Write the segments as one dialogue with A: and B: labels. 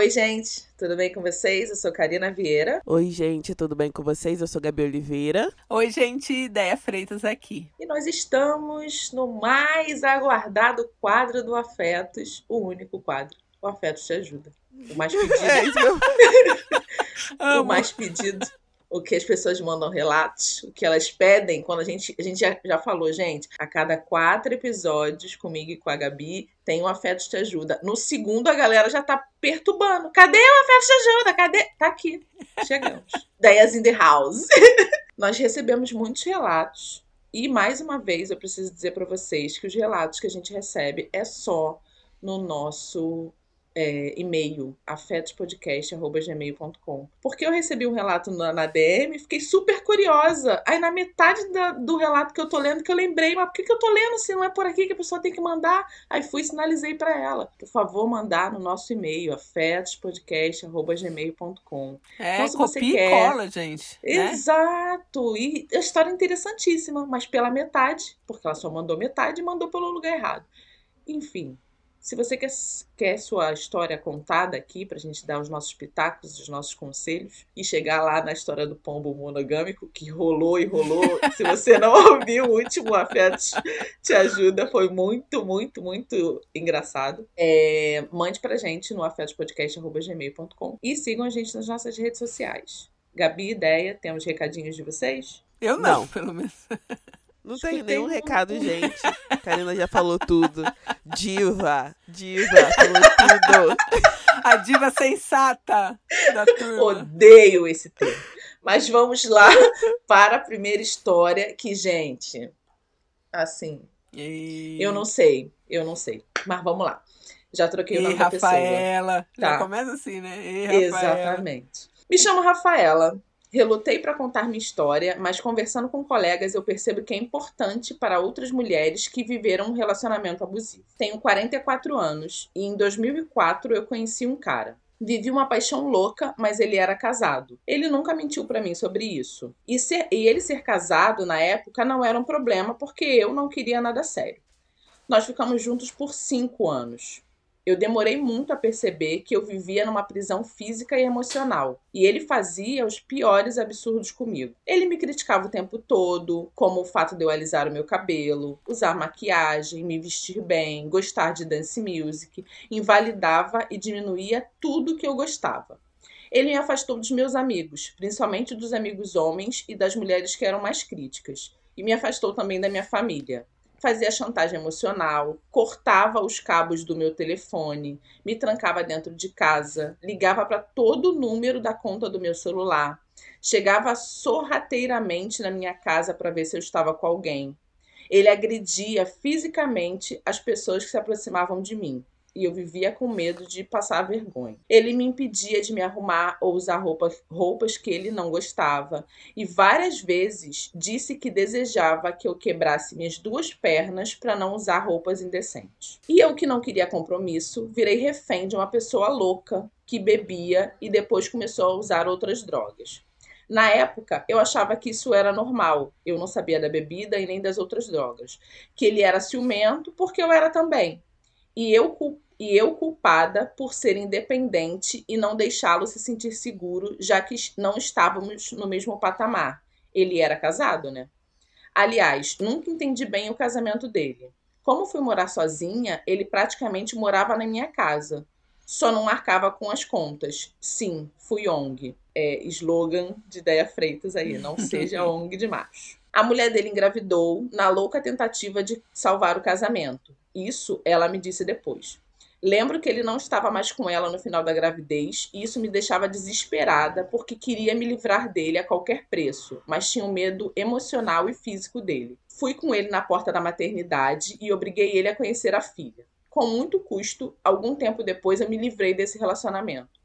A: Oi, gente, tudo bem com vocês? Eu sou Karina Vieira.
B: Oi, gente, tudo bem com vocês? Eu sou Gabi Oliveira.
C: Oi, gente, Ideia Freitas aqui.
A: E nós estamos no mais aguardado quadro do Afetos, o único quadro. O Afetos te ajuda. O mais pedido. É isso o mais pedido o que as pessoas mandam relatos, o que elas pedem, quando a gente. A gente já, já falou, gente, a cada quatro episódios, comigo e com a Gabi, tem um Afeto Te Ajuda. No segundo, a galera já tá perturbando. Cadê o Afeto Te Ajuda? Cadê? Tá aqui. Chegamos. Ideias in the house. Nós recebemos muitos relatos. E mais uma vez, eu preciso dizer para vocês que os relatos que a gente recebe é só no nosso é, e-mail, afetospodcast.gmail.com. Porque eu recebi um relato na, na DM fiquei super curiosa. Aí na metade da, do relato que eu tô lendo, que eu lembrei, mas por que, que eu tô lendo se não é por aqui que a pessoa tem que mandar? Aí fui e sinalizei para ela. Por favor, mandar no nosso e-mail, afetospodcast.gmail.com.
C: É, então, se você quer... cola, gente.
A: Né? Exato! E a história é interessantíssima, mas pela metade, porque ela só mandou metade e mandou pelo lugar errado. Enfim, se você quer, quer sua história contada aqui, para a gente dar os nossos pitacos, os nossos conselhos, e chegar lá na história do pombo monogâmico, que rolou e rolou. Se você não ouviu o último Afetos Te Ajuda, foi muito, muito, muito engraçado. É, mande pra gente no afetospodcast.gmail.com e sigam a gente nas nossas redes sociais. Gabi, ideia, temos recadinhos de vocês?
C: Eu não, não. pelo menos.
B: Não tem nenhum recado, gente. Karina já falou tudo. Diva, diva, falou tudo.
C: A diva sensata da turma.
A: Odeio esse termo. Mas vamos lá para a primeira história que, gente, assim, e... eu não sei, eu não sei. Mas vamos lá. Já troquei o nome da pessoa.
C: Rafaela. Tá. Já começa assim, né?
A: E Exatamente. Me chamo Rafaela, Relutei para contar minha história, mas conversando com colegas eu percebo que é importante para outras mulheres que viveram um relacionamento abusivo. Tenho 44 anos e em 2004 eu conheci um cara. Vivi uma paixão louca, mas ele era casado. Ele nunca mentiu para mim sobre isso. E, ser, e ele ser casado na época não era um problema porque eu não queria nada sério. Nós ficamos juntos por cinco anos. Eu demorei muito a perceber que eu vivia numa prisão física e emocional, e ele fazia os piores absurdos comigo. Ele me criticava o tempo todo, como o fato de eu alisar o meu cabelo, usar maquiagem, me vestir bem, gostar de dance music, invalidava e diminuía tudo que eu gostava. Ele me afastou dos meus amigos, principalmente dos amigos homens e das mulheres que eram mais críticas, e me afastou também da minha família fazia chantagem emocional, cortava os cabos do meu telefone, me trancava dentro de casa, ligava para todo o número da conta do meu celular, chegava sorrateiramente na minha casa para ver se eu estava com alguém. Ele agredia fisicamente as pessoas que se aproximavam de mim e eu vivia com medo de passar vergonha. Ele me impedia de me arrumar ou usar roupas, roupas que ele não gostava, e várias vezes disse que desejava que eu quebrasse minhas duas pernas para não usar roupas indecentes. E eu, que não queria compromisso, virei refém de uma pessoa louca que bebia e depois começou a usar outras drogas. Na época, eu achava que isso era normal. Eu não sabia da bebida e nem das outras drogas. Que ele era ciumento, porque eu era também e eu, e eu culpada por ser independente e não deixá-lo se sentir seguro, já que não estávamos no mesmo patamar. Ele era casado, né? Aliás, nunca entendi bem o casamento dele. Como fui morar sozinha, ele praticamente morava na minha casa. Só não marcava com as contas. Sim, fui ONG. É slogan de Ideia Freitas aí, não seja ONG de macho. A mulher dele engravidou na louca tentativa de salvar o casamento. Isso ela me disse depois. Lembro que ele não estava mais com ela no final da gravidez e isso me deixava desesperada porque queria me livrar dele a qualquer preço, mas tinha um medo emocional e físico dele. Fui com ele na porta da maternidade e obriguei ele a conhecer a filha. Com muito custo, algum tempo depois eu me livrei desse relacionamento.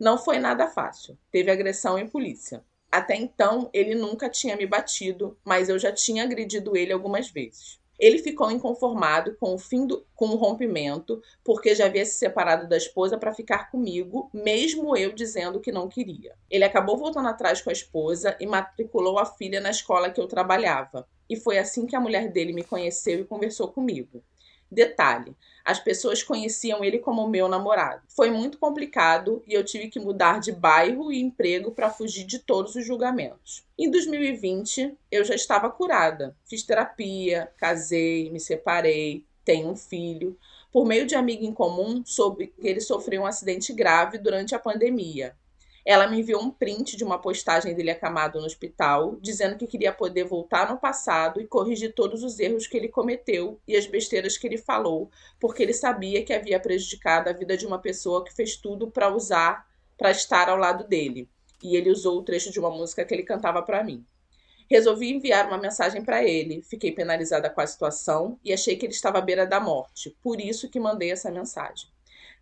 A: Não foi nada fácil. Teve agressão e polícia. Até então, ele nunca tinha me batido, mas eu já tinha agredido ele algumas vezes. Ele ficou inconformado com o fim do com o rompimento, porque já havia se separado da esposa para ficar comigo, mesmo eu dizendo que não queria. Ele acabou voltando atrás com a esposa e matriculou a filha na escola que eu trabalhava. E foi assim que a mulher dele me conheceu e conversou comigo. Detalhe: as pessoas conheciam ele como meu namorado. Foi muito complicado e eu tive que mudar de bairro e emprego para fugir de todos os julgamentos. Em 2020, eu já estava curada. Fiz terapia, casei, me separei, tenho um filho. Por meio de amigo em comum, soube que ele sofreu um acidente grave durante a pandemia ela me enviou um print de uma postagem dele acamado no hospital, dizendo que queria poder voltar no passado e corrigir todos os erros que ele cometeu e as besteiras que ele falou, porque ele sabia que havia prejudicado a vida de uma pessoa que fez tudo para usar, para estar ao lado dele. E ele usou o trecho de uma música que ele cantava para mim. Resolvi enviar uma mensagem para ele. Fiquei penalizada com a situação e achei que ele estava à beira da morte. Por isso que mandei essa mensagem.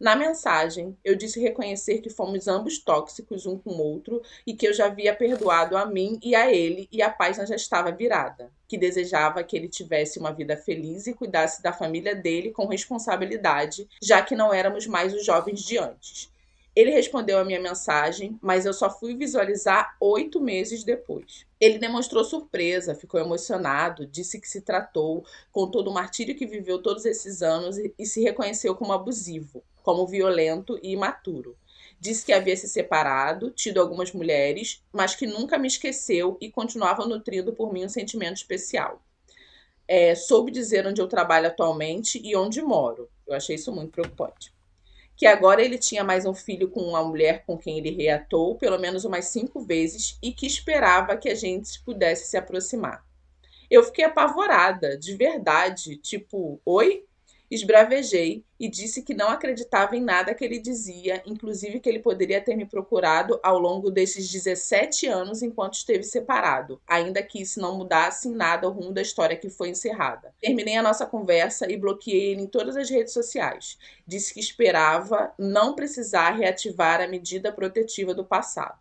A: Na mensagem, eu disse reconhecer que fomos ambos tóxicos um com o outro e que eu já havia perdoado a mim e a ele e a página já estava virada, que desejava que ele tivesse uma vida feliz e cuidasse da família dele com responsabilidade, já que não éramos mais os jovens de antes. Ele respondeu a minha mensagem, mas eu só fui visualizar oito meses depois. Ele demonstrou surpresa, ficou emocionado, disse que se tratou, com todo o martírio que viveu todos esses anos e se reconheceu como abusivo, como violento e imaturo. Disse que havia se separado, tido algumas mulheres, mas que nunca me esqueceu e continuava nutrindo por mim um sentimento especial. É, soube dizer onde eu trabalho atualmente e onde moro. Eu achei isso muito preocupante que agora ele tinha mais um filho com uma mulher com quem ele reatou pelo menos umas cinco vezes e que esperava que a gente pudesse se aproximar. Eu fiquei apavorada, de verdade, tipo, oi? Esbravejei e disse que não acreditava em nada que ele dizia, inclusive que ele poderia ter me procurado ao longo desses 17 anos enquanto esteve separado, ainda que isso não mudasse em nada o rumo da história que foi encerrada. Terminei a nossa conversa e bloqueei ele em todas as redes sociais. Disse que esperava não precisar reativar a medida protetiva do passado.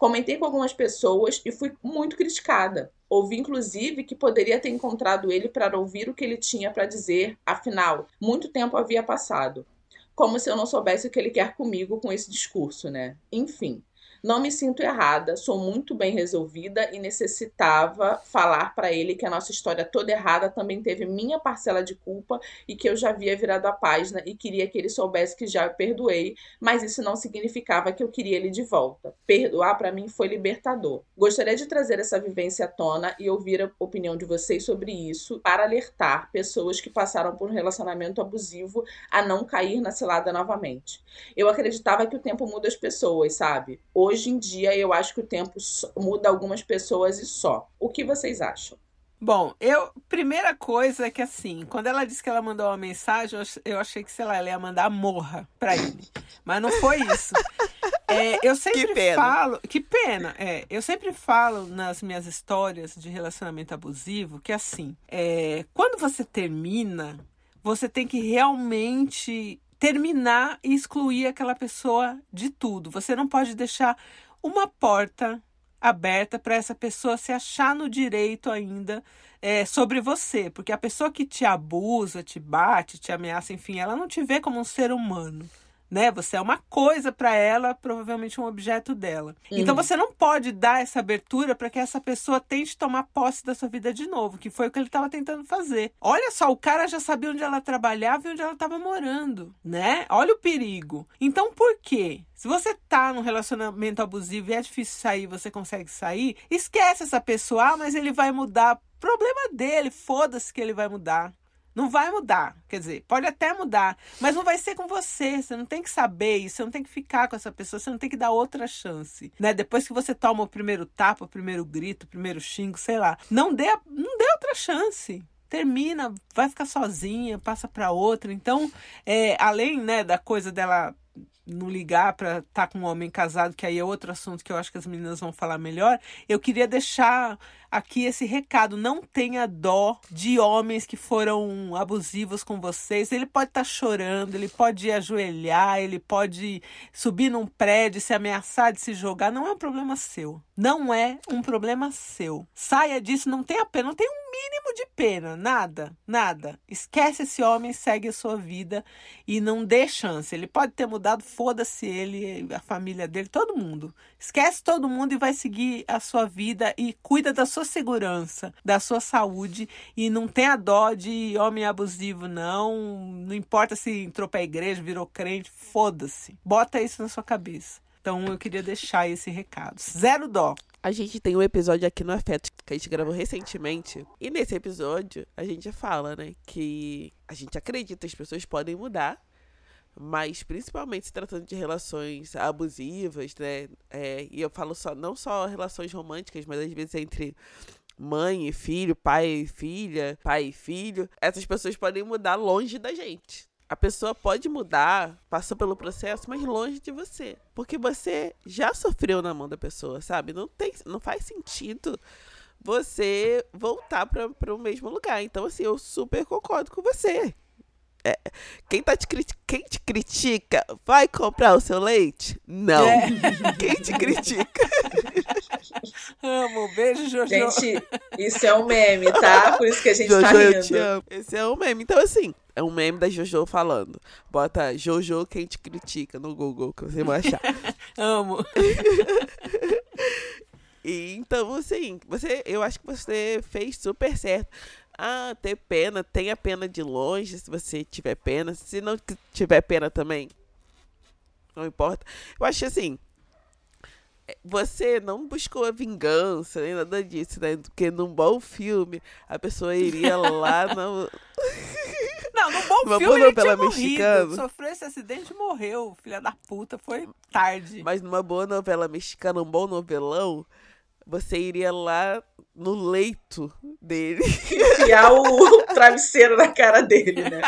A: Comentei com algumas pessoas e fui muito criticada. Ouvi, inclusive, que poderia ter encontrado ele para ouvir o que ele tinha para dizer, afinal, muito tempo havia passado. Como se eu não soubesse o que ele quer comigo com esse discurso, né? Enfim. Não me sinto errada, sou muito bem resolvida e necessitava falar para ele que a nossa história toda errada também teve minha parcela de culpa e que eu já havia virado a página e queria que ele soubesse que já perdoei, mas isso não significava que eu queria ele de volta. Perdoar para mim foi libertador. Gostaria de trazer essa vivência à tona e ouvir a opinião de vocês sobre isso para alertar pessoas que passaram por um relacionamento abusivo a não cair na cilada novamente. Eu acreditava que o tempo muda as pessoas, sabe? Hoje hoje em dia eu acho que o tempo muda algumas pessoas e só. O que vocês acham?
C: Bom, eu. Primeira coisa é que assim, quando ela disse que ela mandou uma mensagem, eu achei que, sei lá, ela ia mandar morra pra ele. Mas não foi isso. É, eu sempre que pena. falo. Que pena, é. Eu sempre falo nas minhas histórias de relacionamento abusivo que assim, é, quando você termina, você tem que realmente terminar e excluir aquela pessoa de tudo. Você não pode deixar uma porta aberta para essa pessoa se achar no direito ainda é, sobre você, porque a pessoa que te abusa, te bate, te ameaça, enfim, ela não te vê como um ser humano né? Você é uma coisa para ela, provavelmente um objeto dela. Uhum. Então você não pode dar essa abertura para que essa pessoa tente tomar posse da sua vida de novo, que foi o que ele estava tentando fazer. Olha só, o cara já sabia onde ela trabalhava e onde ela estava morando, né? Olha o perigo. Então por quê? Se você tá num relacionamento abusivo e é difícil sair, você consegue sair, esquece essa pessoa, ah, mas ele vai mudar. Problema dele, foda-se que ele vai mudar. Não vai mudar. Quer dizer, pode até mudar, mas não vai ser com você. Você não tem que saber isso, você não tem que ficar com essa pessoa, você não tem que dar outra chance. Né? Depois que você toma o primeiro tapa, o primeiro grito, o primeiro xingo, sei lá. Não dê, não dê outra chance termina, vai ficar sozinha, passa para outra. Então, é, além né, da coisa dela não ligar para estar tá com um homem casado, que aí é outro assunto que eu acho que as meninas vão falar melhor, eu queria deixar aqui esse recado. Não tenha dó de homens que foram abusivos com vocês. Ele pode estar tá chorando, ele pode ajoelhar, ele pode subir num prédio, se ameaçar de se jogar. Não é um problema seu. Não é um problema seu. Saia disso, não tenha pena, não tem um mínimo de pena, nada, nada. Esquece esse homem, segue a sua vida e não dê chance. Ele pode ter mudado, foda-se ele, a família dele, todo mundo. Esquece todo mundo e vai seguir a sua vida e cuida da sua segurança, da sua saúde e não tenha dó de homem abusivo, não. Não importa se entrou pra igreja, virou crente, foda-se. Bota isso na sua cabeça. Então eu queria deixar esse recado. Zero dó.
B: A gente tem um episódio aqui no Afeto que a gente gravou recentemente. E nesse episódio a gente fala, né, que a gente acredita que as pessoas podem mudar, mas principalmente se tratando de relações abusivas, né? É, e eu falo só não só relações românticas, mas às vezes entre mãe e filho, pai e filha, pai e filho. Essas pessoas podem mudar longe da gente. A pessoa pode mudar, passou pelo processo, mas longe de você. Porque você já sofreu na mão da pessoa, sabe? Não, tem, não faz sentido você voltar para o mesmo lugar. Então, assim, eu super concordo com você. É, quem, tá te, quem te critica vai comprar o seu leite? Não. É. Quem te critica?
C: Amo, beijo, Jojo.
A: Gente, isso é um meme, tá? Por isso que a gente Jojo, tá rindo. Eu te amo.
B: Esse é um meme. Então, assim, é um meme da Jojo falando. Bota Jojo quem te critica no Google, que você vai achar.
C: Amo.
B: e, então, assim, você, eu acho que você fez super certo. Ah, ter pena, tenha pena de longe se você tiver pena. Se não tiver pena também, não importa. Eu acho assim, é, você não buscou a vingança, nem nada disso, né? Porque num bom filme, a pessoa iria lá no...
C: Não, num bom Uma filme ele tinha mexicana. morrido. Sofreu esse acidente e morreu. Filha da puta, foi tarde.
B: Mas numa boa novela mexicana, um bom novelão, você iria lá no leito dele.
A: Enfiar o travesseiro na cara dele, né?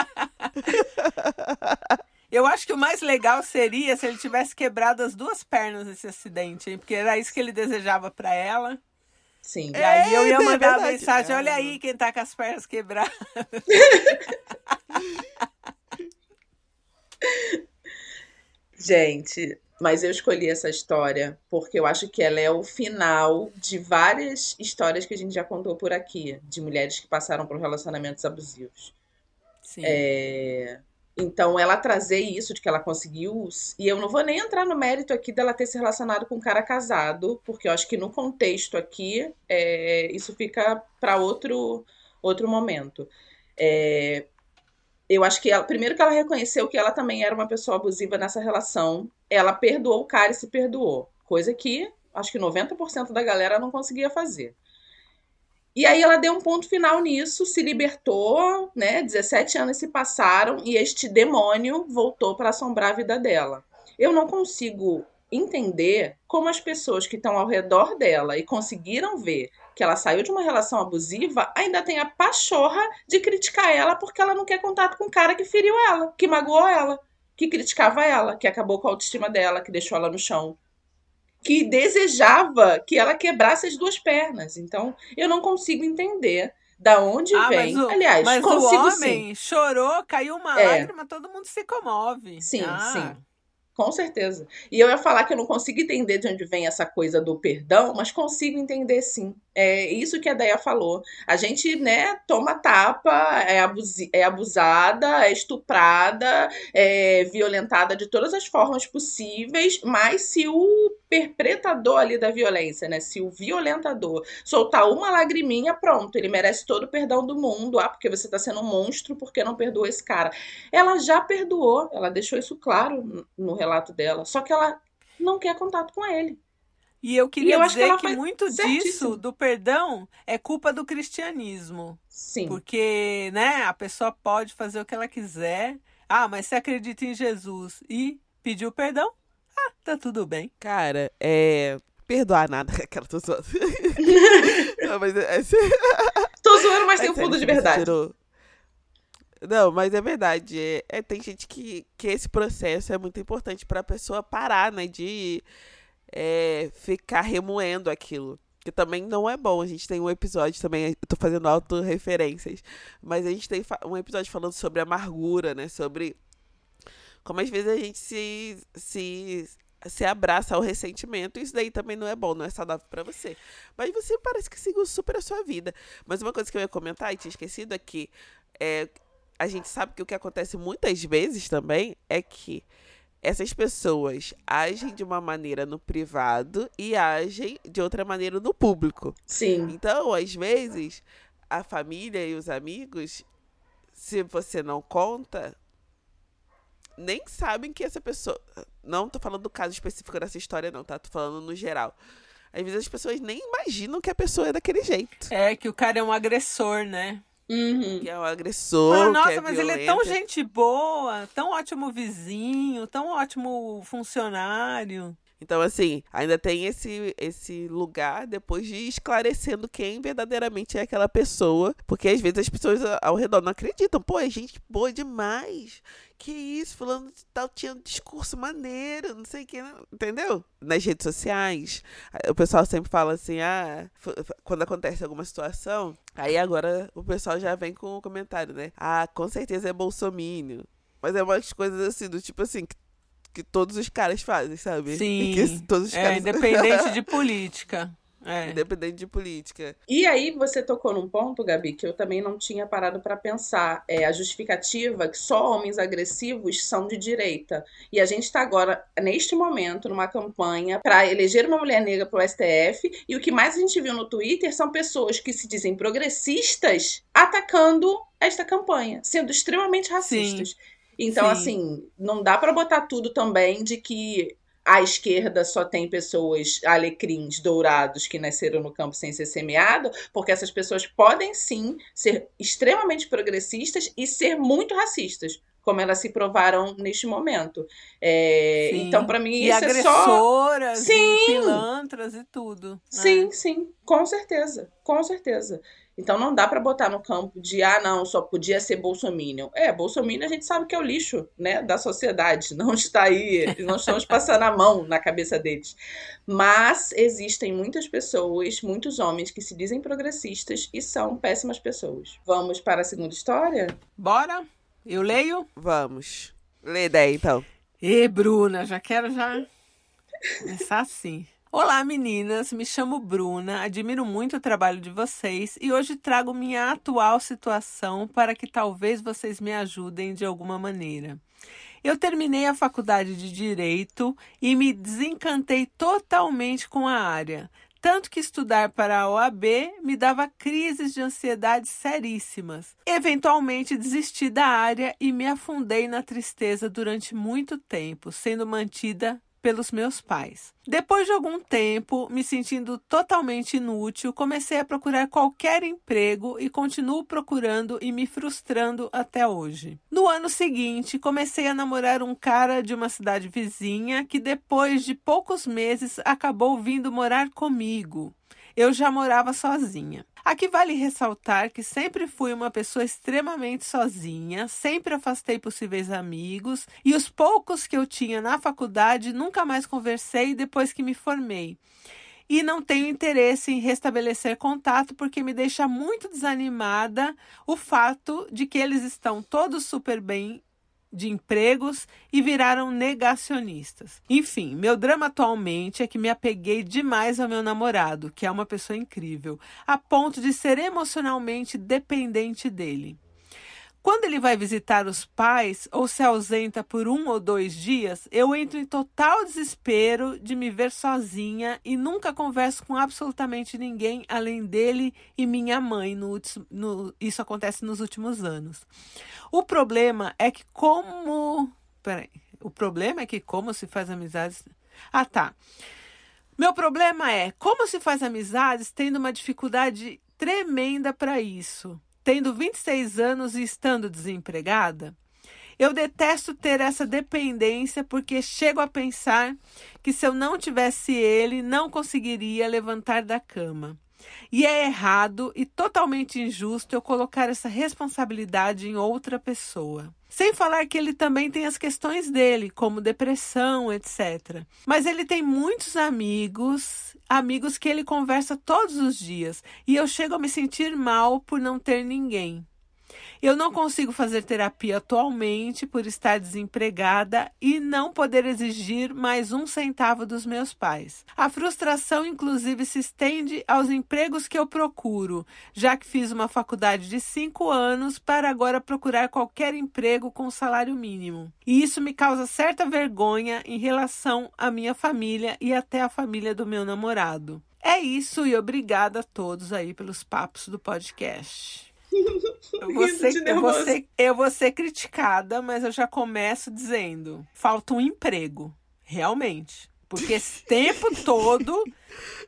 C: Eu acho que o mais legal seria se ele tivesse quebrado as duas pernas nesse acidente, hein? Porque era isso que ele desejava para ela.
A: Sim.
C: E aí eu ia é mandar é a mensagem: olha aí quem tá com as pernas quebradas.
A: Gente, mas eu escolhi essa história porque eu acho que ela é o final de várias histórias que a gente já contou por aqui, de mulheres que passaram por relacionamentos abusivos. Sim. É... Então, ela trazer isso de que ela conseguiu. E eu não vou nem entrar no mérito aqui dela ter se relacionado com um cara casado, porque eu acho que no contexto aqui, é... isso fica para outro, outro momento. É, eu acho que ela, primeiro que ela reconheceu que ela também era uma pessoa abusiva nessa relação, ela perdoou o cara e se perdoou, coisa que acho que 90% da galera não conseguia fazer. E aí ela deu um ponto final nisso, se libertou, né? 17 anos se passaram e este demônio voltou para assombrar a vida dela. Eu não consigo entender como as pessoas que estão ao redor dela e conseguiram ver que ela saiu de uma relação abusiva, ainda tem a pachorra de criticar ela porque ela não quer contato com o cara que feriu ela, que magoou ela, que criticava ela, que acabou com a autoestima dela, que deixou ela no chão, que desejava que ela quebrasse as duas pernas. Então, eu não consigo entender da onde ah, vem. Mas o, Aliás,
C: mas
A: consigo
C: o homem
A: sim.
C: chorou, caiu uma é. lágrima, todo mundo se comove.
A: Sim,
C: ah.
A: sim. Com certeza. E eu ia falar que eu não consigo entender de onde vem essa coisa do perdão, mas consigo entender sim. É isso que a Deia falou. A gente, né, toma tapa, é, abusi é abusada, é estuprada, é violentada de todas as formas possíveis, mas se o perpetrador ali da violência, né, se o violentador soltar uma lagriminha, pronto, ele merece todo o perdão do mundo. Ah, porque você tá sendo um monstro, porque não perdoou esse cara. Ela já perdoou, ela deixou isso claro no relato dela, só que ela não quer contato com ele.
C: E eu queria e eu dizer que, que muito disso, do perdão, é culpa do cristianismo.
A: Sim.
C: Porque, né, a pessoa pode fazer o que ela quiser. Ah, mas você acredita em Jesus e pediu perdão? Ah, tá tudo bem.
B: Cara, é. Perdoar nada, aquela tô zoando.
A: Não, mas é... é tô zoando, mas é tem um fundo de verdade.
B: Não, mas é verdade. É, é, tem gente que, que esse processo é muito importante pra pessoa parar, né? De é, ficar remoendo aquilo. Que também não é bom. A gente tem um episódio também, eu tô fazendo auto-referências, mas a gente tem um episódio falando sobre amargura, né? Sobre como às vezes a gente se, se, se abraça ao ressentimento. Isso daí também não é bom, não é saudável para você. Mas você parece que seguiu super a sua vida. Mas uma coisa que eu ia comentar e tinha esquecido é que é, a gente sabe que o que acontece muitas vezes também é que essas pessoas agem de uma maneira no privado e agem de outra maneira no público.
A: Sim.
B: Então, às vezes, a família e os amigos, se você não conta, nem sabem que essa pessoa. Não tô falando do caso específico dessa história, não, tá? Tô falando no geral. Às vezes as pessoas nem imaginam que a pessoa é daquele jeito.
C: É, que o cara é um agressor, né?
A: Uhum.
B: Que é um agressor.
C: nossa,
B: é
C: mas
B: violento.
C: ele é tão gente boa, tão ótimo vizinho, tão ótimo funcionário.
B: Então, assim, ainda tem esse, esse lugar depois de esclarecendo quem verdadeiramente é aquela pessoa. Porque às vezes as pessoas ao redor não acreditam. Pô, é gente boa demais. Que isso, fulano de tal tinha um discurso maneiro, não sei o que, entendeu? Nas redes sociais, o pessoal sempre fala assim, ah, quando acontece alguma situação, aí agora o pessoal já vem com o comentário, né? Ah, com certeza é bolsomínio. Mas é umas coisas assim, do tipo assim, que que todos os caras fazem, sabe?
C: Sim.
B: Que todos os
C: é,
B: caras...
C: independente de política. É.
B: Independente de política.
A: E aí você tocou num ponto, Gabi, que eu também não tinha parado para pensar. É a justificativa que só homens agressivos são de direita. E a gente está agora, neste momento, numa campanha para eleger uma mulher negra para o STF. E o que mais a gente viu no Twitter são pessoas que se dizem progressistas atacando esta campanha, sendo extremamente racistas. Sim. Então, Sim. assim, não dá para botar tudo também de que a esquerda só tem pessoas alecrins dourados que nasceram no campo sem ser semeado, porque essas pessoas podem sim ser extremamente progressistas e ser muito racistas. Como elas se provaram neste momento. É, então, para mim,
C: e
A: isso é só. Sim.
C: E pilantras e tudo.
A: Sim, é. sim, com certeza. Com certeza. Então não dá para botar no campo de ah, não, só podia ser bolsominion. É, bolsominion a gente sabe que é o lixo, né, da sociedade. Não está aí, não estamos passando a mão na cabeça deles. Mas existem muitas pessoas, muitos homens que se dizem progressistas e são péssimas pessoas. Vamos para a segunda história?
C: Bora? Eu leio?
B: Vamos. Lê daí, então.
C: E Bruna, já quero já começar assim. Olá meninas, me chamo Bruna, admiro muito o trabalho de vocês e hoje trago minha atual situação para que talvez vocês me ajudem de alguma maneira. Eu terminei a faculdade de Direito e me desencantei totalmente com a área, tanto que estudar para a OAB me dava crises de ansiedade seríssimas. Eventualmente desisti da área e me afundei na tristeza durante muito tempo, sendo mantida pelos meus pais. Depois de algum tempo, me sentindo totalmente inútil, comecei a procurar qualquer emprego e continuo procurando e me frustrando até hoje. No ano seguinte, comecei a namorar um cara de uma cidade vizinha que depois de poucos meses acabou vindo morar comigo. Eu já morava sozinha. Aqui vale ressaltar que sempre fui uma pessoa extremamente sozinha, sempre afastei possíveis amigos e os poucos que eu tinha na faculdade nunca mais conversei depois que me formei. E não tenho interesse em restabelecer contato porque me deixa muito desanimada o fato de que eles estão todos super bem de empregos e viraram negacionistas. Enfim, meu drama atualmente é que me apeguei demais ao meu namorado, que é uma pessoa incrível, a ponto de ser emocionalmente dependente dele. Quando ele vai visitar os pais ou se ausenta por um ou dois dias, eu entro em total desespero de me ver sozinha e nunca converso com absolutamente ninguém além dele e minha mãe. No, no, isso acontece nos últimos anos. O problema é que como. Peraí. O problema é que como se faz amizades. Ah, tá. Meu problema é como se faz amizades tendo uma dificuldade tremenda para isso tendo 26 anos e estando desempregada? Eu detesto ter essa dependência porque chego a pensar que se eu não tivesse ele, não conseguiria levantar da cama. E é errado e totalmente injusto eu colocar essa responsabilidade em outra pessoa. Sem falar que ele também tem as questões dele, como depressão, etc. Mas ele tem muitos amigos, amigos que ele conversa todos os dias, e eu chego a me sentir mal por não ter ninguém. Eu não consigo fazer terapia atualmente por estar desempregada e não poder exigir mais um centavo dos meus pais. A frustração, inclusive, se estende aos empregos que eu procuro, já que fiz uma faculdade de cinco anos para agora procurar qualquer emprego com salário mínimo. E isso me causa certa vergonha em relação à minha família e até à família do meu namorado. É isso e obrigada a todos aí pelos papos do podcast. Eu vou, ser, eu, vou ser, eu vou ser criticada, mas eu já começo dizendo: falta um emprego. Realmente. Porque esse tempo todo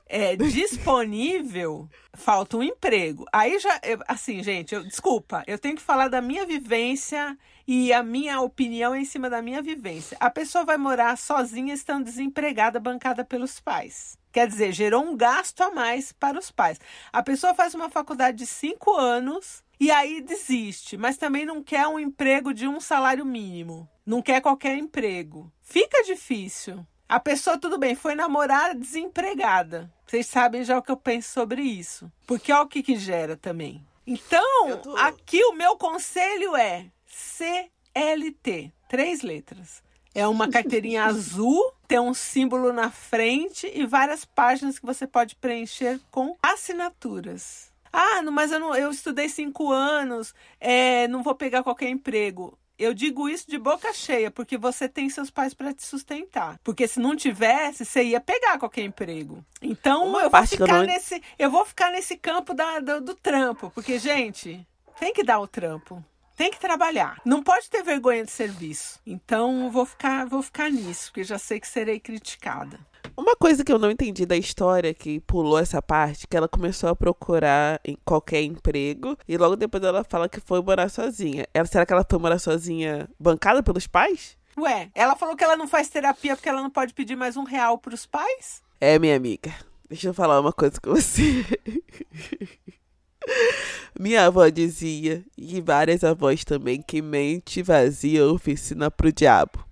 C: é disponível, falta um emprego. Aí já, assim, gente, eu, desculpa, eu tenho que falar da minha vivência e a minha opinião é em cima da minha vivência. A pessoa vai morar sozinha estando desempregada, bancada pelos pais. Quer dizer, gerou um gasto a mais para os pais. A pessoa faz uma faculdade de cinco anos e aí desiste, mas também não quer um emprego de um salário mínimo. Não quer qualquer emprego. Fica difícil. A pessoa, tudo bem, foi namorar desempregada. Vocês sabem já o que eu penso sobre isso. Porque olha o que, que gera também. Então, tô... aqui o meu conselho é CLT. Três letras. É uma carteirinha azul, tem um símbolo na frente e várias páginas que você pode preencher com assinaturas. Ah, mas eu, não, eu estudei cinco anos, é, não vou pegar qualquer emprego. Eu digo isso de boca cheia, porque você tem seus pais para te sustentar. Porque se não tivesse, você ia pegar qualquer emprego. Então Uma eu vou ficar não... nesse, eu vou ficar nesse campo da, do, do trampo, porque gente, tem que dar o trampo tem que trabalhar. Não pode ter vergonha de serviço. Então vou ficar, vou ficar nisso, porque já sei que serei criticada.
B: Uma coisa que eu não entendi da história que pulou essa parte, que ela começou a procurar em qualquer emprego e logo depois ela fala que foi morar sozinha. Ela, será que ela foi morar sozinha bancada pelos pais?
C: Ué, ela falou que ela não faz terapia porque ela não pode pedir mais um real pros pais?
B: É, minha amiga. Deixa eu falar uma coisa com você. Minha avó dizia, e várias avós também, que mente vazia oficina pro diabo.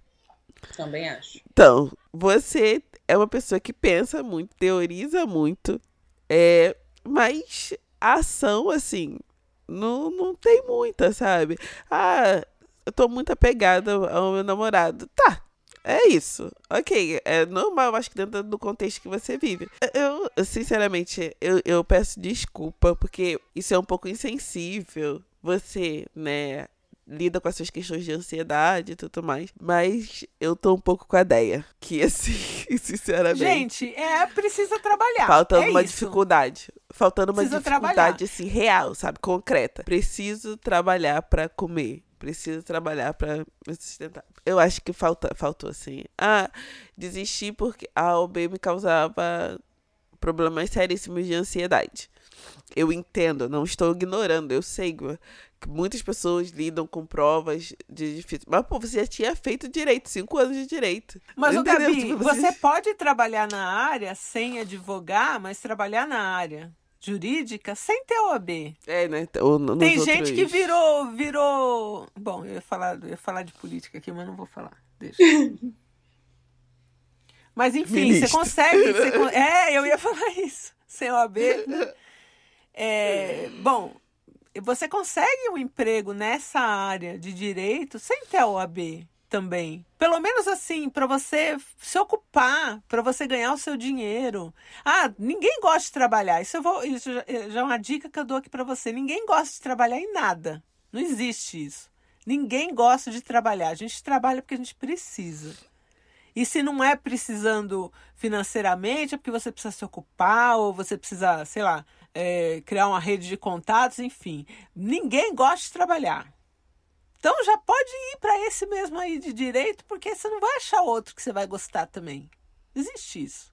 A: Também acho.
B: Então, você é uma pessoa que pensa muito, teoriza muito, é, mas a ação, assim, não, não tem muita, sabe? Ah, eu tô muito apegada ao meu namorado. Tá, é isso. Ok, é normal, acho que dentro do contexto que você vive. Eu, sinceramente, eu, eu peço desculpa, porque isso é um pouco insensível. Você, né, lida com essas questões de ansiedade e tudo mais. Mas eu tô um pouco com a ideia. Que assim, sinceramente.
C: Gente, é, precisa trabalhar.
B: Faltando
C: é
B: uma
C: isso.
B: dificuldade. Faltando uma
C: Precisa
B: dificuldade,
C: trabalhar.
B: assim, real, sabe? Concreta. Preciso trabalhar para comer. Preciso trabalhar para me sustentar. Eu acho que falta, faltou assim. Ah, desisti porque A ou B me causava problemas seríssimos de ansiedade. Eu entendo, não estou ignorando, eu sei que muitas pessoas lidam com provas de difícil. Mas, pô, você já tinha feito direito, cinco anos de direito.
C: Mas,
B: Entendeu?
C: Gabi,
B: Tipo,
C: você pode trabalhar na área sem advogar, mas trabalhar na área jurídica sem ter OAB.
B: É, né? Ou
C: Tem gente
B: outros-
C: que virou, virou. Bom, eu ia falar, eu ia falar de política aqui, mas não vou falar. Deixa. Mas enfim,
B: Ministro.
C: você consegue. você É, eu ia falar isso. Sem OAB. É, bom, você consegue um emprego nessa área de direito sem ter OAB também. Pelo menos assim, para você se ocupar, para você ganhar o seu dinheiro. Ah, ninguém gosta de trabalhar. Isso eu vou, isso já já é uma dica que eu dou aqui para você. Ninguém gosta de trabalhar em nada. Não existe isso. Ninguém gosta de trabalhar. A gente trabalha porque a gente precisa. E se não é precisando financeiramente, é porque você precisa se ocupar, ou você precisa, sei lá, é, criar uma rede de contatos, enfim. Ninguém gosta de trabalhar. Então já pode ir para esse mesmo aí de direito, porque você não vai achar outro que você vai gostar também. Existe isso.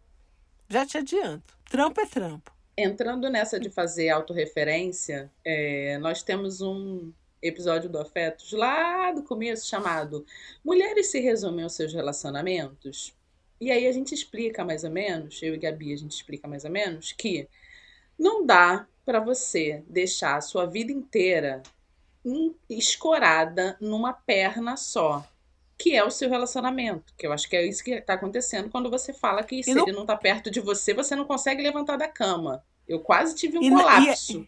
C: Já te adianto. Trampo é trampo.
A: Entrando nessa de fazer autorreferência, é, nós temos um episódio do Afetos lá do começo chamado Mulheres se resumem aos seus relacionamentos. E aí a gente explica mais ou menos, eu e Gabi a gente explica mais ou menos, que não dá para você deixar a sua vida inteira escorada numa perna só, que é o seu relacionamento. Que eu acho que é isso que está acontecendo quando você fala que se
C: não-
A: ele não está perto de você, você não consegue levantar da cama. Eu quase tive um
C: E e-
A: colapso.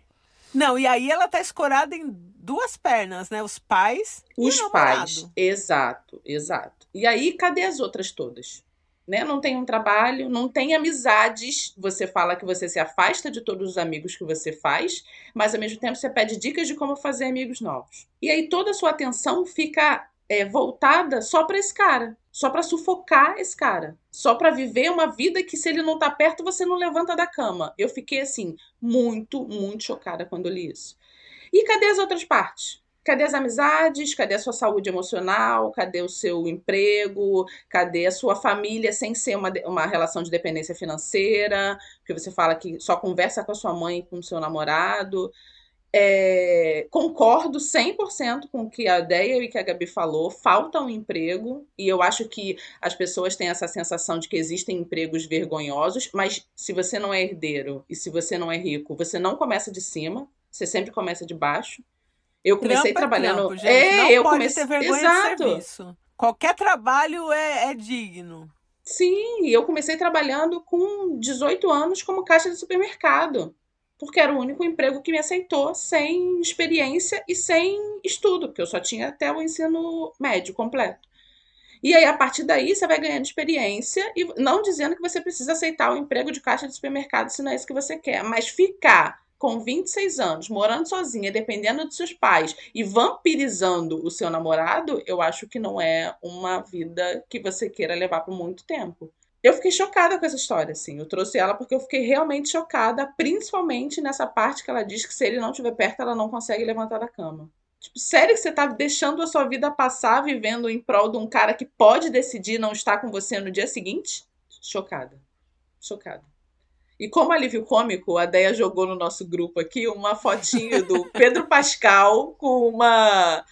C: Não, e aí ela tá escorada em duas pernas, né? Os pais
A: Os
C: e o
A: pais. Exato, exato. E aí, cadê as outras todas? Né? Não tem um trabalho, não tem amizades. Você fala que você se afasta de todos os amigos que você faz, mas ao mesmo tempo você pede dicas de como fazer amigos novos. E aí toda a sua atenção fica é, voltada só para esse cara, só para sufocar esse cara, só para viver uma vida que se ele não tá perto você não levanta da cama. Eu fiquei assim muito, muito chocada quando li isso. E cadê as outras partes? Cadê as amizades? Cadê a sua saúde emocional? Cadê o seu emprego? Cadê a sua família sem ser uma, uma relação de dependência financeira? Porque você fala que só conversa com a sua mãe e com o seu namorado. É, concordo 100% com o que a Deia e que a Gabi falou. Falta um emprego, e eu acho que as pessoas têm essa sensação de que existem empregos vergonhosos, mas se você não é herdeiro e se você não é rico, você não começa de cima, você sempre começa de baixo. Eu comecei
C: Trampo é
A: trabalhando.
C: trampo, gente.
A: é,
C: não
A: eu
C: pode
A: comecei.
C: ter vergonha
A: Exato.
C: Qualquer trabalho é, é digno.
A: Sim, eu comecei trabalhando com 18 anos como caixa de supermercado. Porque era o único emprego que me aceitou sem experiência e sem estudo, porque eu só tinha até o ensino médio completo. E aí, a partir daí, você vai ganhando experiência, e não dizendo que você precisa aceitar o emprego de caixa de supermercado se não é isso que você quer, mas ficar com 26 anos, morando sozinha, dependendo dos seus pais e vampirizando o seu namorado, eu acho que não é uma vida que você queira levar por muito tempo. Eu fiquei chocada com essa história, assim. Eu trouxe ela porque eu fiquei realmente chocada, principalmente nessa parte que ela diz que se ele não estiver perto, ela não consegue levantar da cama. Tipo, sério que você tá deixando a sua vida passar vivendo em prol de um cara que pode decidir não estar com você no dia seguinte? Chocada. Chocada. E como alívio cômico, a Deia jogou no nosso grupo aqui uma fotinho do Pedro Pascal com uma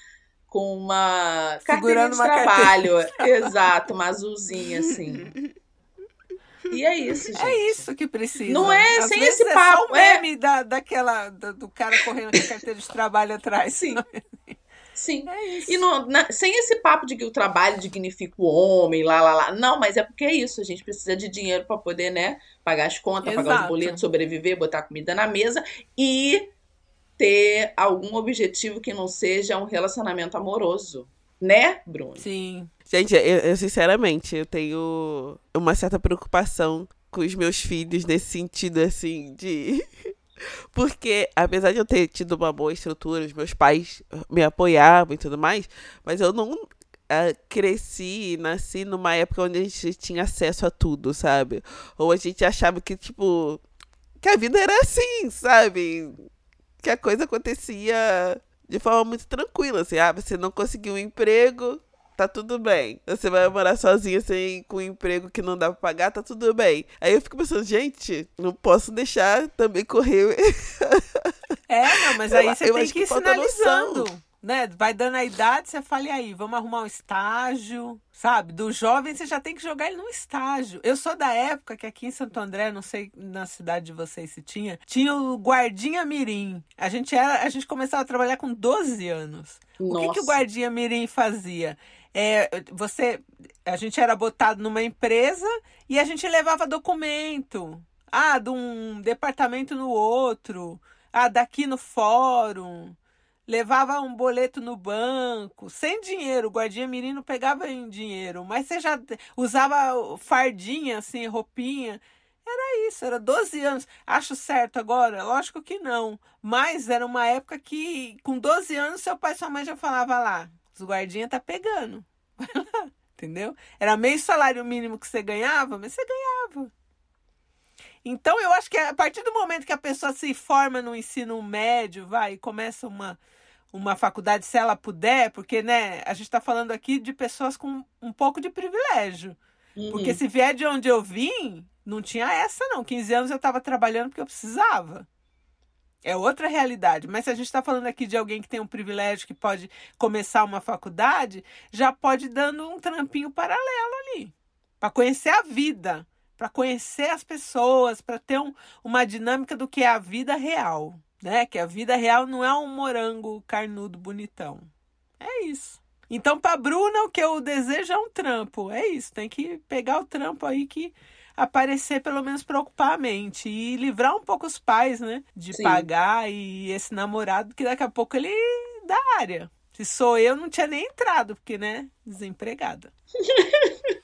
A: com uma carteirinha
C: Segurando
A: de
C: uma
A: trabalho. Exato, uma azulzinha assim. E é isso, gente.
C: É isso que precisa.
A: Não é
C: Às
A: sem esse
C: é
A: papo,
C: Só o
A: é.
C: meme da, daquela, da- do cara correndo com a carteira de trabalho atrás.
A: Sim. Sim.
C: É isso.
A: E não- na- sem esse papo de que o trabalho dignifica o homem, lá, lá, lá. Não, mas é porque é isso. A gente precisa de dinheiro para poder, né? Pagar as contas, pagar os
C: Exato.
A: boletos, sobreviver, botar comida na mesa e ter algum objetivo que não seja um relacionamento amoroso. Né, Bruno?
C: Sim.
B: Gente, eu, eu, sinceramente, eu tenho uma certa preocupação com os meus filhos nesse sentido, assim, de. Porque, apesar de eu ter tido uma boa estrutura, os meus pais me apoiavam e tudo mais, mas eu não ah, cresci e nasci numa época onde a gente tinha acesso a tudo, sabe? Ou a gente achava que, tipo, que a vida era assim, sabe? Que a coisa acontecia de forma muito tranquila, assim, ah, você não conseguiu um emprego, tá tudo bem. Você vai morar sozinha sem com um emprego que não dá pra pagar, tá tudo bem. Aí eu fico pensando, gente, não posso deixar também correr.
C: É, não, mas aí você
B: eu
C: tem que ir sinalizando.
B: noção.
C: Né? Vai dando a idade, você fala, e aí, vamos arrumar um estágio, sabe? Do jovem, você já tem que jogar ele num estágio. Eu sou da época que aqui em Santo André, não sei na cidade de vocês se tinha, tinha o guardinha mirim. A gente era, a gente começava a trabalhar com 12 anos. O que, que o
A: Nossa.
C: guardinha mirim fazia? É, você, a gente era botado numa empresa e a gente levava documento. Ah, de um departamento no outro. Ah, daqui no fórum. Levava um boleto no banco, sem dinheiro. O guardinha mirim não pegava em dinheiro, mas você já usava fardinha, assim, roupinha. Era isso, era 12 anos. Acho certo agora? Lógico que não. Mas era uma época que, com 12 anos, seu pai e sua mãe já falava lá, os guardinha tá pegando. Entendeu? Era meio salário mínimo que você ganhava, mas você ganhava. Então, eu acho que a partir do momento que a pessoa se forma no ensino médio, vai, e começa uma, uma faculdade, se ela puder, porque, né, a gente está falando aqui de pessoas com um pouco de privilégio.
A: Uhum.
C: Porque se vier de onde eu vim, não tinha essa, não. 15 anos eu estava trabalhando porque eu precisava. É outra realidade. Mas se a gente está falando aqui de alguém que tem um privilégio, que pode começar uma faculdade, já pode ir dando um trampinho paralelo ali. Para conhecer a vida, para conhecer as pessoas, para ter um, uma dinâmica do que é a vida real. Né? Que a vida real não é um morango carnudo bonitão. É isso. Então, para Bruna, o que eu desejo é um trampo. É isso. Tem que pegar o trampo aí que aparecer, pelo menos preocupar a mente e livrar um pouco os pais, né? De Sim. pagar e esse namorado que daqui a pouco ele da área. Se sou eu, não tinha nem entrado, porque, né? Desempregada.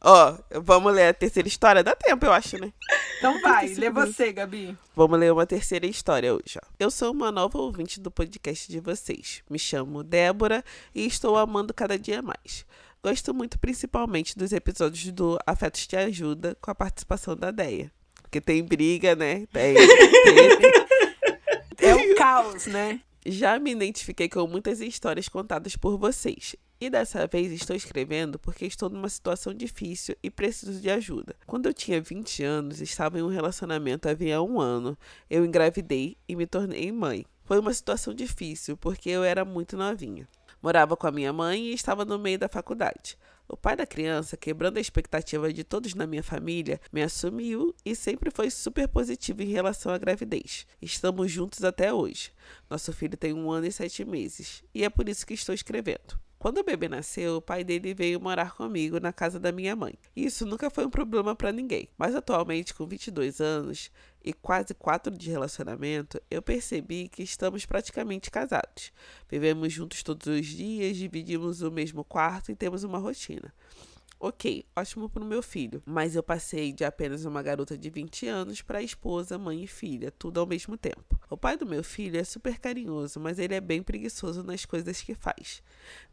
B: Ó, vamos ler a terceira história. Dá tempo, eu acho, né?
C: Então vai, lê você, Gabi.
B: Vamos ler uma terceira história hoje, ó. Eu sou uma nova ouvinte do podcast de vocês. Me chamo Débora e estou amando cada dia mais. Gosto muito, principalmente, dos episódios do Afetos Te Ajuda, com a participação da Deia. Porque tem briga, né? Tem, tem...
C: É o caos, né?
B: Já me identifiquei com muitas histórias contadas por vocês. E dessa vez estou escrevendo porque estou numa situação difícil e preciso de ajuda. Quando eu tinha 20 anos, estava em um relacionamento havia um ano. Eu engravidei e me tornei mãe. Foi uma situação difícil porque eu era muito novinha. Morava com a minha mãe e estava no meio da faculdade. O pai da criança, quebrando a expectativa de todos na minha família, me assumiu e sempre foi super positivo em relação à gravidez. Estamos juntos até hoje. Nosso filho tem um ano e sete meses e é por isso que estou escrevendo. Quando o bebê nasceu, o pai dele veio morar comigo na casa da minha mãe. Isso nunca foi um problema para ninguém. Mas atualmente, com 22 anos e quase 4 de relacionamento, eu percebi que estamos praticamente casados. Vivemos juntos todos os dias, dividimos o mesmo quarto e temos uma rotina. Ok, ótimo para o meu filho, mas eu passei de apenas uma garota de 20 anos para esposa, mãe e filha, tudo ao mesmo tempo. O pai do meu filho é super carinhoso, mas ele é bem preguiçoso nas coisas que faz.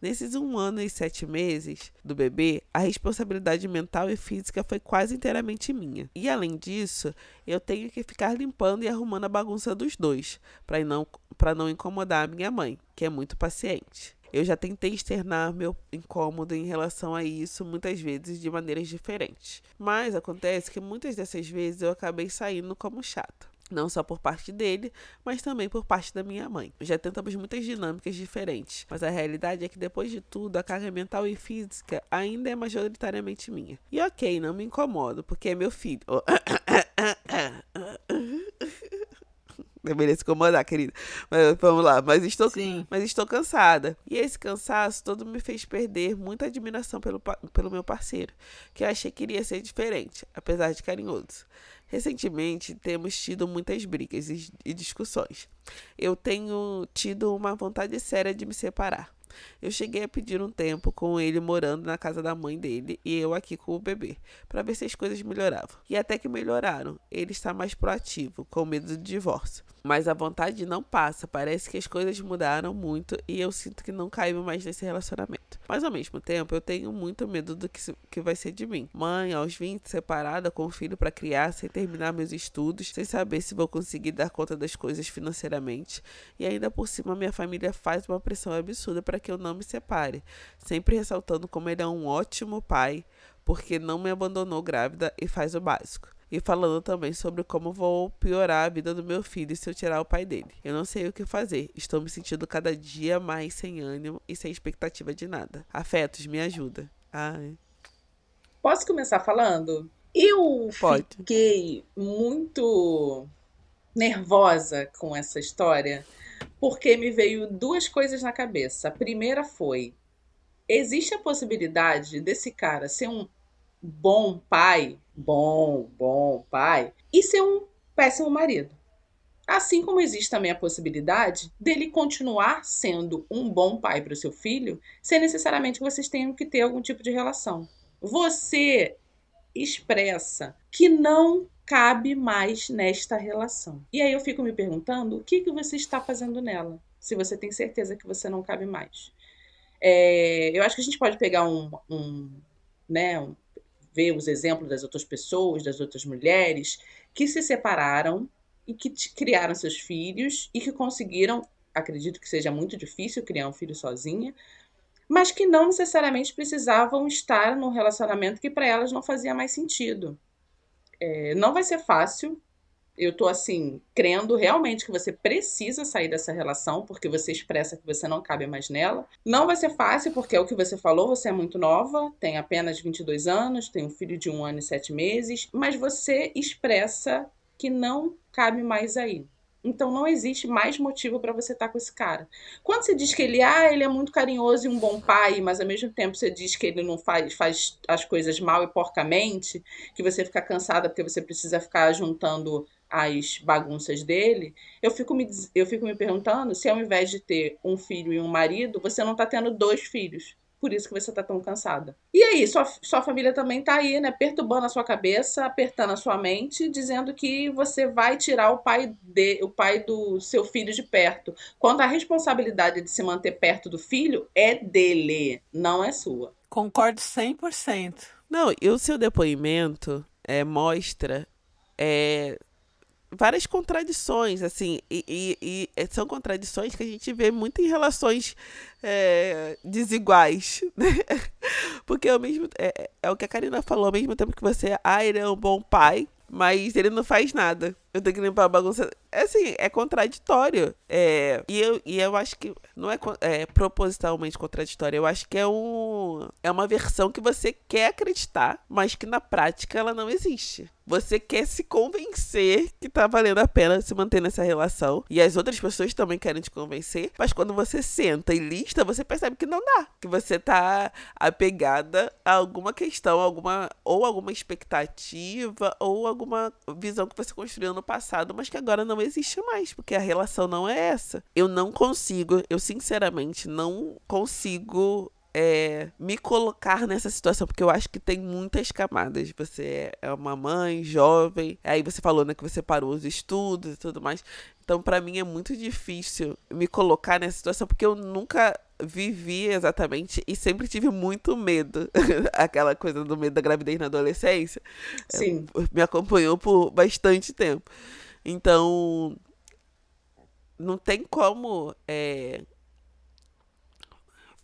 B: Nesses um ano e sete meses do bebê, a responsabilidade mental e física foi quase inteiramente minha. E além disso, eu tenho que ficar limpando e arrumando a bagunça dos dois, para não, não incomodar a minha mãe, que é muito paciente. Eu já tentei externar meu incômodo em relação a isso muitas vezes de maneiras diferentes. Mas acontece que muitas dessas vezes eu acabei saindo como chata. Não só por parte dele, mas também por parte da minha mãe. Já tentamos muitas dinâmicas diferentes, mas a realidade é que depois de tudo, a carga mental e física ainda é majoritariamente minha. E ok, não me incomodo, porque é meu filho. Deveria se incomodar, querida. Mas vamos lá. Mas estou, Sim. mas estou cansada. E esse cansaço todo me fez perder muita admiração pelo, pelo meu parceiro, que eu achei que iria ser diferente, apesar de carinhoso. Recentemente temos tido muitas brigas e, e discussões. Eu tenho tido uma vontade séria de me separar. Eu cheguei a pedir um tempo com ele morando na casa da mãe dele e eu aqui com o bebê, para ver se as coisas melhoravam. E até que melhoraram. Ele está mais proativo, com medo de divórcio. Mas a vontade não passa, parece que as coisas mudaram muito e eu sinto que não caibo mais nesse relacionamento. Mas ao mesmo tempo, eu tenho muito medo do que, que vai ser de mim. Mãe, aos 20, separada com um filho para criar, sem terminar meus estudos, sem saber se vou conseguir dar conta das coisas financeiramente. E ainda por cima, minha família faz uma pressão absurda para que eu não me separe, sempre ressaltando como ele é um ótimo pai, porque não me abandonou grávida e faz o básico e falando também sobre como vou piorar a vida do meu filho se eu tirar o pai dele. Eu não sei o que fazer. Estou me sentindo cada dia mais sem ânimo e sem expectativa de nada. Afetos, me ajuda. Ai.
A: Posso começar falando? Eu Pode. fiquei muito nervosa com essa história porque me veio duas coisas na cabeça. A primeira foi: existe a possibilidade desse cara ser um bom pai, bom, bom pai, e ser um péssimo marido. Assim como existe também a possibilidade dele continuar sendo um bom pai para o seu filho, sem necessariamente vocês tenham que ter algum tipo de relação. Você expressa que não cabe mais nesta relação. E aí eu fico me perguntando o que, que você está fazendo nela, se você tem certeza que você não cabe mais. É, eu acho que a gente pode pegar um, um né, um, ver os exemplos das outras pessoas, das outras mulheres que se separaram e que criaram seus filhos e que conseguiram, acredito que seja muito difícil criar um filho sozinha, mas que não necessariamente precisavam estar num relacionamento que para elas não fazia mais sentido. É, não vai ser fácil, eu tô assim, crendo realmente que você precisa sair dessa relação, porque você expressa que você não cabe mais nela. Não vai ser fácil, porque é o que você falou, você é muito nova, tem apenas 22 anos, tem um filho de um ano e sete meses, mas você expressa que não cabe mais aí. Então não existe mais motivo para você estar tá com esse cara. Quando você diz que ele, ah, ele é muito carinhoso e um bom pai, mas ao mesmo tempo você diz que ele não faz, faz as coisas mal e porcamente, que você fica cansada porque você precisa ficar juntando as bagunças dele, eu fico me, eu fico me perguntando se ao invés de ter um filho e um marido, você não está tendo dois filhos por isso que você tá tão cansada. E aí, sua, sua família também tá aí, né, perturbando a sua cabeça, apertando a sua mente, dizendo que você vai tirar o pai de, o pai do seu filho de perto, quando a responsabilidade de se manter perto do filho é dele, não é sua.
C: Concordo 100%.
B: Não, e o seu depoimento é, mostra é, várias contradições, assim, e, e, e, são contradições que a gente vê muito em relações é, desiguais, né? Porque ao mesmo é, é o que a Karina falou, ao mesmo tempo que você, ah, ele é um bom pai, mas ele não faz nada. Eu tenho que limpar a bagunça. É assim, é contraditório. É, e, eu, e eu acho que não é, é propositalmente contraditório. Eu acho que é, um, é uma versão que você quer acreditar, mas que na prática ela não existe. Você quer se convencer que tá valendo a pena se manter nessa relação. E as outras pessoas também querem te convencer. Mas quando você senta e lista, você percebe que não dá. Que você tá apegada a alguma questão, alguma, ou alguma expectativa, ou alguma visão que você construiu passado, mas que agora não existe mais, porque a relação não é essa. Eu não consigo, eu sinceramente não consigo é, me colocar nessa situação, porque eu acho que tem muitas camadas. Você é uma mãe jovem, aí você falou né, que você parou os estudos e tudo mais. Então, para mim é muito difícil me colocar nessa situação, porque eu nunca vivi exatamente e sempre tive muito medo. Aquela coisa do medo da gravidez na adolescência.
A: É, Sim.
B: me acompanhou por bastante tempo. Então, não tem como. É,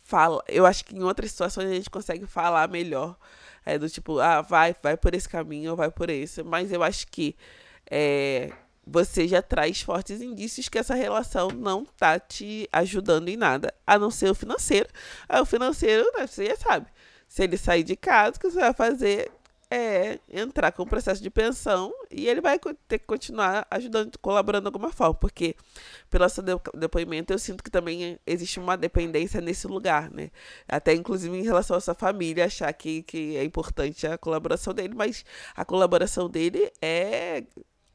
B: fala, eu acho que em outras situações a gente consegue falar melhor. É do tipo, ah, vai, vai por esse caminho ou vai por esse. Mas eu acho que é, você já traz fortes indícios que essa relação não tá te ajudando em nada, a não ser o financeiro. Aí o financeiro, né, você já sabe. Se ele sair de casa, o que você vai fazer é entrar com o processo de pensão e ele vai ter que continuar ajudando, colaborando de alguma forma, porque pelo seu depoimento eu sinto que também existe uma dependência nesse lugar, né? Até inclusive em relação à sua família, achar que, que é importante a colaboração dele, mas a colaboração dele é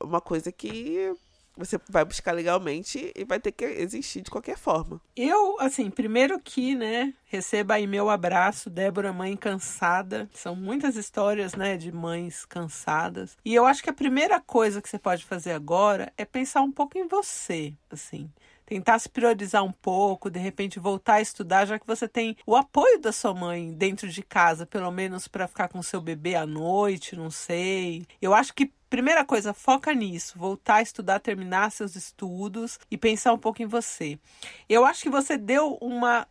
B: uma coisa que você vai buscar legalmente e vai ter que existir de qualquer forma.
C: Eu, assim, primeiro que, né, receba aí meu abraço, Débora, mãe cansada. São muitas histórias, né, de mães cansadas. E eu acho que a primeira coisa que você pode fazer agora é pensar um pouco em você, assim tentar se priorizar um pouco, de repente voltar a estudar, já que você tem o apoio da sua mãe dentro de casa, pelo menos para ficar com seu bebê à noite, não sei. Eu acho que Primeira coisa, foca nisso, voltar a estudar, terminar seus estudos e pensar um pouco em você. Eu acho que você deu uma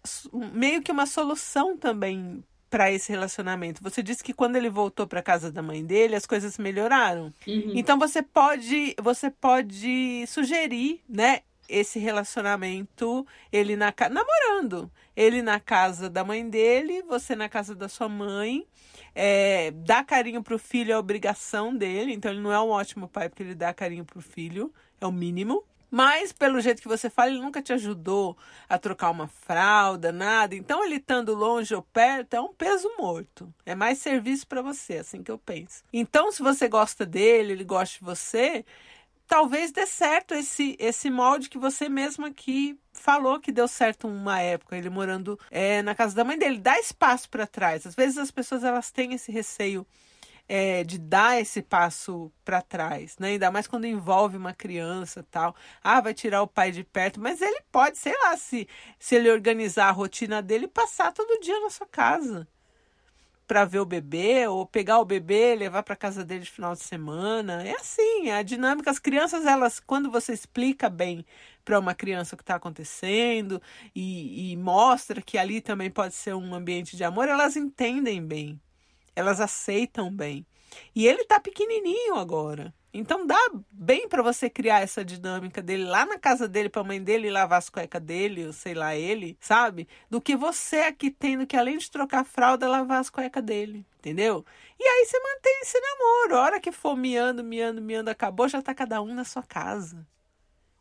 C: meio que uma solução também para esse relacionamento. Você disse que quando ele voltou para casa da mãe dele, as coisas melhoraram. Uhum. Então você pode, você pode sugerir, né, esse relacionamento, ele na namorando, ele na casa da mãe dele, você na casa da sua mãe é, dar carinho pro filho é obrigação dele, então ele não é um ótimo pai porque ele dá carinho pro filho, é o mínimo. Mas, pelo jeito que você fala, ele nunca te ajudou a trocar uma fralda, nada. Então, ele estando longe ou perto é um peso morto. É mais serviço para você, assim que eu penso. Então, se você gosta dele, ele gosta de você, talvez dê certo esse, esse molde que você mesmo aqui falou que deu certo uma época, ele morando é, na casa da mãe dele. Dá espaço para trás. Às vezes as pessoas elas têm esse receio é, de dar esse passo para trás, né? Ainda mais quando envolve uma criança tal. Ah, vai tirar o pai de perto, mas ele pode, sei lá, se, se ele organizar a rotina dele, passar todo dia na sua casa para ver o bebê ou pegar o bebê, levar para casa dele de final de semana. É assim, a dinâmica. As crianças, elas, quando você explica bem para uma criança o que está acontecendo e, e mostra que ali também pode ser um ambiente de amor, elas entendem bem, elas aceitam bem. E ele está pequenininho agora. Então dá bem para você criar essa dinâmica dele lá na casa dele para a mãe dele lavar as cuecas dele, ou sei lá ele, sabe? Do que você aqui tendo que além de trocar fralda lavar as cuecas dele, entendeu? E aí você mantém esse namoro. A hora que for miando, miando, miando, acabou, já tá cada um na sua casa.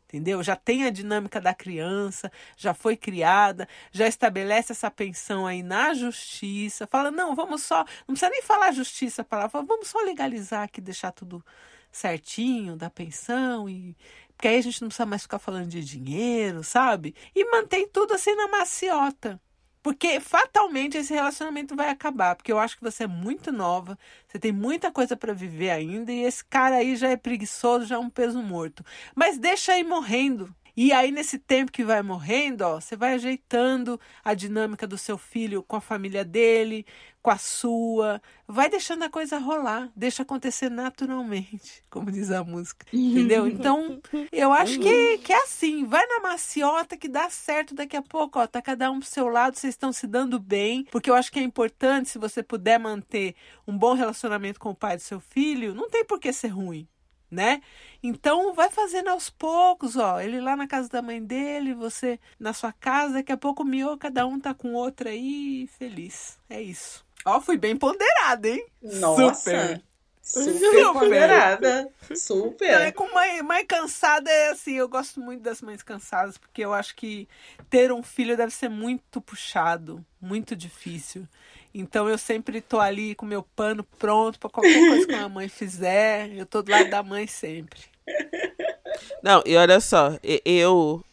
C: Entendeu? Já tem a dinâmica da criança, já foi criada, já estabelece essa pensão aí na justiça. Fala, não, vamos só, não precisa nem falar justiça para lá, vamos só legalizar aqui, deixar tudo certinho da pensão e porque aí a gente não precisa mais ficar falando de dinheiro, sabe? E mantém tudo assim na maciota. Porque fatalmente esse relacionamento vai acabar. Porque eu acho que você é muito nova, você tem muita coisa para viver ainda, e esse cara aí já é preguiçoso, já é um peso morto. Mas deixa aí morrendo. E aí, nesse tempo que vai morrendo, ó, você vai ajeitando a dinâmica do seu filho com a família dele, com a sua. Vai deixando a coisa rolar, deixa acontecer naturalmente, como diz a música. Entendeu? Então, eu acho que, que é assim, vai na maciota que dá certo daqui a pouco, ó, tá cada um pro seu lado, vocês estão se dando bem, porque eu acho que é importante se você puder manter um bom relacionamento com o pai do seu filho, não tem por que ser ruim né? Então vai fazendo aos poucos, ó. Ele lá na casa da mãe dele, você na sua casa, daqui a pouco miou, cada um tá com outra aí, feliz. É isso. Ó, fui bem ponderada, hein?
A: Nossa. Super. Super ponderada. Super. Não,
C: é com mãe, mãe cansada é assim, eu gosto muito das mães cansadas, porque eu acho que ter um filho deve ser muito puxado, muito difícil. Então eu sempre tô ali com meu pano pronto para qualquer coisa que a mãe fizer. Eu tô do lado da mãe sempre.
B: Não, e olha só, eu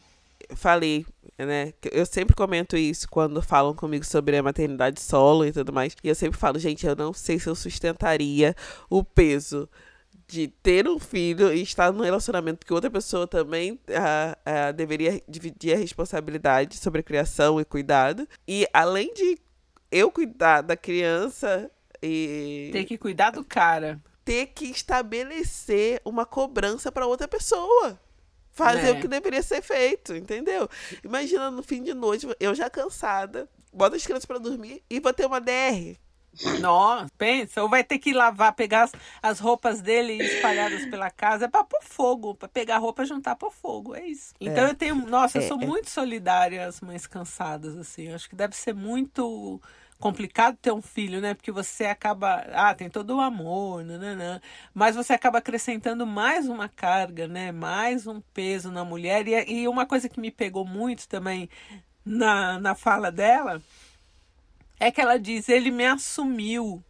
B: falei, né? Eu sempre comento isso quando falam comigo sobre a maternidade solo e tudo mais. E eu sempre falo, gente, eu não sei se eu sustentaria o peso de ter um filho e estar num relacionamento que outra pessoa também uh, uh, deveria dividir a responsabilidade sobre a criação e cuidado. E além de eu cuidar da criança e.
C: Ter que cuidar do cara.
B: Ter que estabelecer uma cobrança para outra pessoa. Fazer é. o que deveria ser feito, entendeu? Imagina no fim de noite, eu já cansada, bota as crianças para dormir e vou ter uma DR.
C: Nossa, pensa, ou vai ter que lavar, pegar as, as roupas dele espalhadas pela casa, é pra pôr fogo, pra pegar a roupa e juntar pro fogo, é isso. Então é. eu tenho, nossa, eu é, sou é. muito solidária às mães cansadas, assim, eu acho que deve ser muito complicado ter um filho, né? Porque você acaba, ah, tem todo o amor, nananã, mas você acaba acrescentando mais uma carga, né? Mais um peso na mulher. E, e uma coisa que me pegou muito também na, na fala dela é que ela diz: ele me assumiu.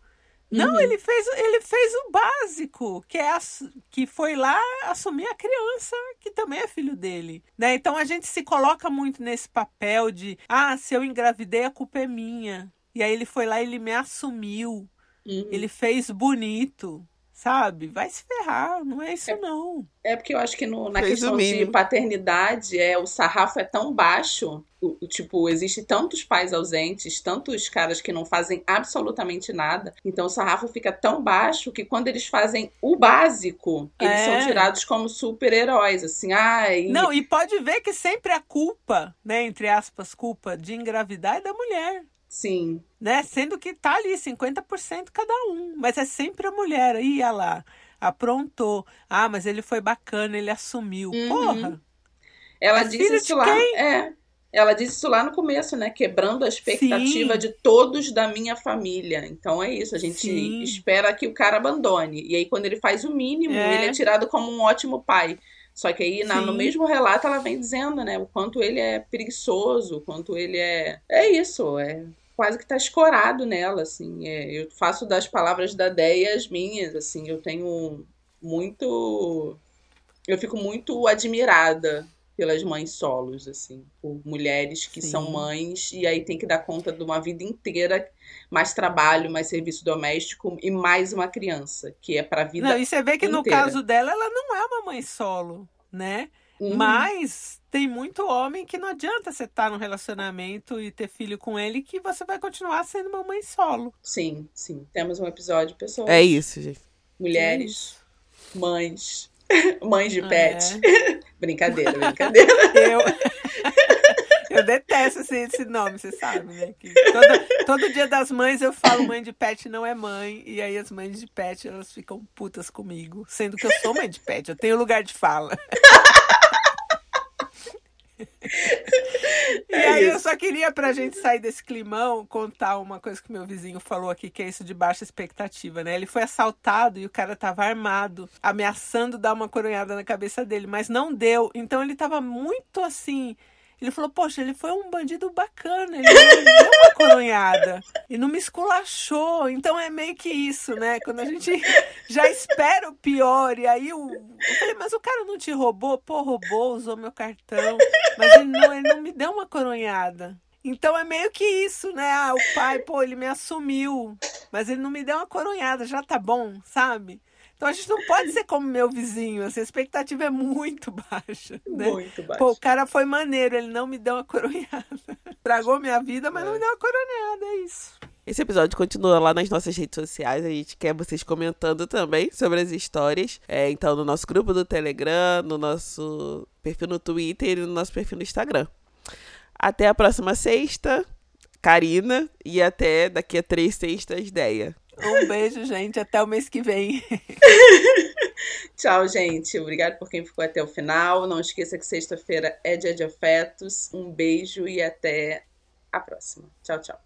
C: Não, uhum. ele fez, ele fez o básico, que é que foi lá assumir a criança, que também é filho dele. Né? Então a gente se coloca muito nesse papel de ah, se eu engravidei, a culpa é minha. E aí ele foi lá e ele me assumiu. Uhum. Ele fez bonito sabe? Vai se ferrar, não é isso
A: é,
C: não.
A: É porque eu acho que no, na Fez questão de paternidade, é, o sarrafo é tão baixo, o, o, tipo, existe tantos pais ausentes, tantos caras que não fazem absolutamente nada, então o sarrafo fica tão baixo que quando eles fazem o básico, eles é. são tirados como super-heróis, assim, ai...
C: Não, e pode ver que sempre a culpa, né, entre aspas, culpa de engravidar é da mulher.
A: Sim.
C: Né? Sendo que tá ali 50% cada um. Mas é sempre a mulher. Ia lá, aprontou. Ah, mas ele foi bacana, ele assumiu. Uhum. Porra!
A: Ela disse isso lá. É. Ela disse isso lá no começo, né? Quebrando a expectativa Sim. de todos da minha família. Então é isso, a gente Sim. espera que o cara abandone. E aí, quando ele faz o mínimo, é. ele é tirado como um ótimo pai. Só que aí, na, no mesmo relato, ela vem dizendo, né? O quanto ele é preguiçoso, o quanto ele é. É isso, é quase que está escorado nela, assim. É, eu faço das palavras da Deia as minhas, assim. Eu tenho muito... Eu fico muito admirada pelas mães solos, assim, por mulheres que Sim. são mães e aí tem que dar conta de uma vida inteira, mais trabalho, mais serviço doméstico e mais uma criança, que é para a vida
C: Não, e você vê que inteira. no caso dela, ela não é uma mãe solo, né? Uhum. Mas tem muito homem que não adianta você estar tá no relacionamento e ter filho com ele que você vai continuar sendo uma mãe solo.
A: Sim, sim. Temos um episódio, pessoal.
B: É isso, gente.
A: Mulheres, é isso. mães, mães de pet. É. brincadeira, brincadeira.
C: Eu... Eu detesto esse, esse nome, você sabe, né? Todo, todo dia das mães eu falo mãe de pet não é mãe. E aí as mães de pet, elas ficam putas comigo. Sendo que eu sou mãe de pet, eu tenho lugar de fala. e é aí eu só queria, pra gente sair desse climão, contar uma coisa que meu vizinho falou aqui, que é isso de baixa expectativa, né? Ele foi assaltado e o cara tava armado, ameaçando dar uma coronhada na cabeça dele, mas não deu. Então ele tava muito assim ele falou, poxa, ele foi um bandido bacana, ele me deu uma coronhada e não me esculachou. Então é meio que isso, né? Quando a gente já espera o pior, e aí o... eu falei, mas o cara não te roubou? Pô, roubou, usou meu cartão, mas ele não, ele não me deu uma coronhada. Então é meio que isso, né? Ah, o pai, pô, ele me assumiu, mas ele não me deu uma coronhada, já tá bom, sabe? Então a gente não pode ser como meu vizinho. Essa expectativa é muito baixa. Né?
A: Muito baixa.
C: Pô, o cara foi maneiro, ele não me deu uma coronhada. Tragou minha vida, mas é. não me deu uma coronhada, é isso.
B: Esse episódio continua lá nas nossas redes sociais. A gente quer vocês comentando também sobre as histórias. É, então, no nosso grupo do Telegram, no nosso perfil no Twitter e no nosso perfil no Instagram. Até a próxima sexta, Karina. E até daqui a três sextas, Deia.
C: Um beijo, gente. Até o mês que vem.
A: Tchau, gente. Obrigado por quem ficou até o final. Não esqueça que sexta-feira é dia de afetos. Um beijo e até a próxima. Tchau, tchau.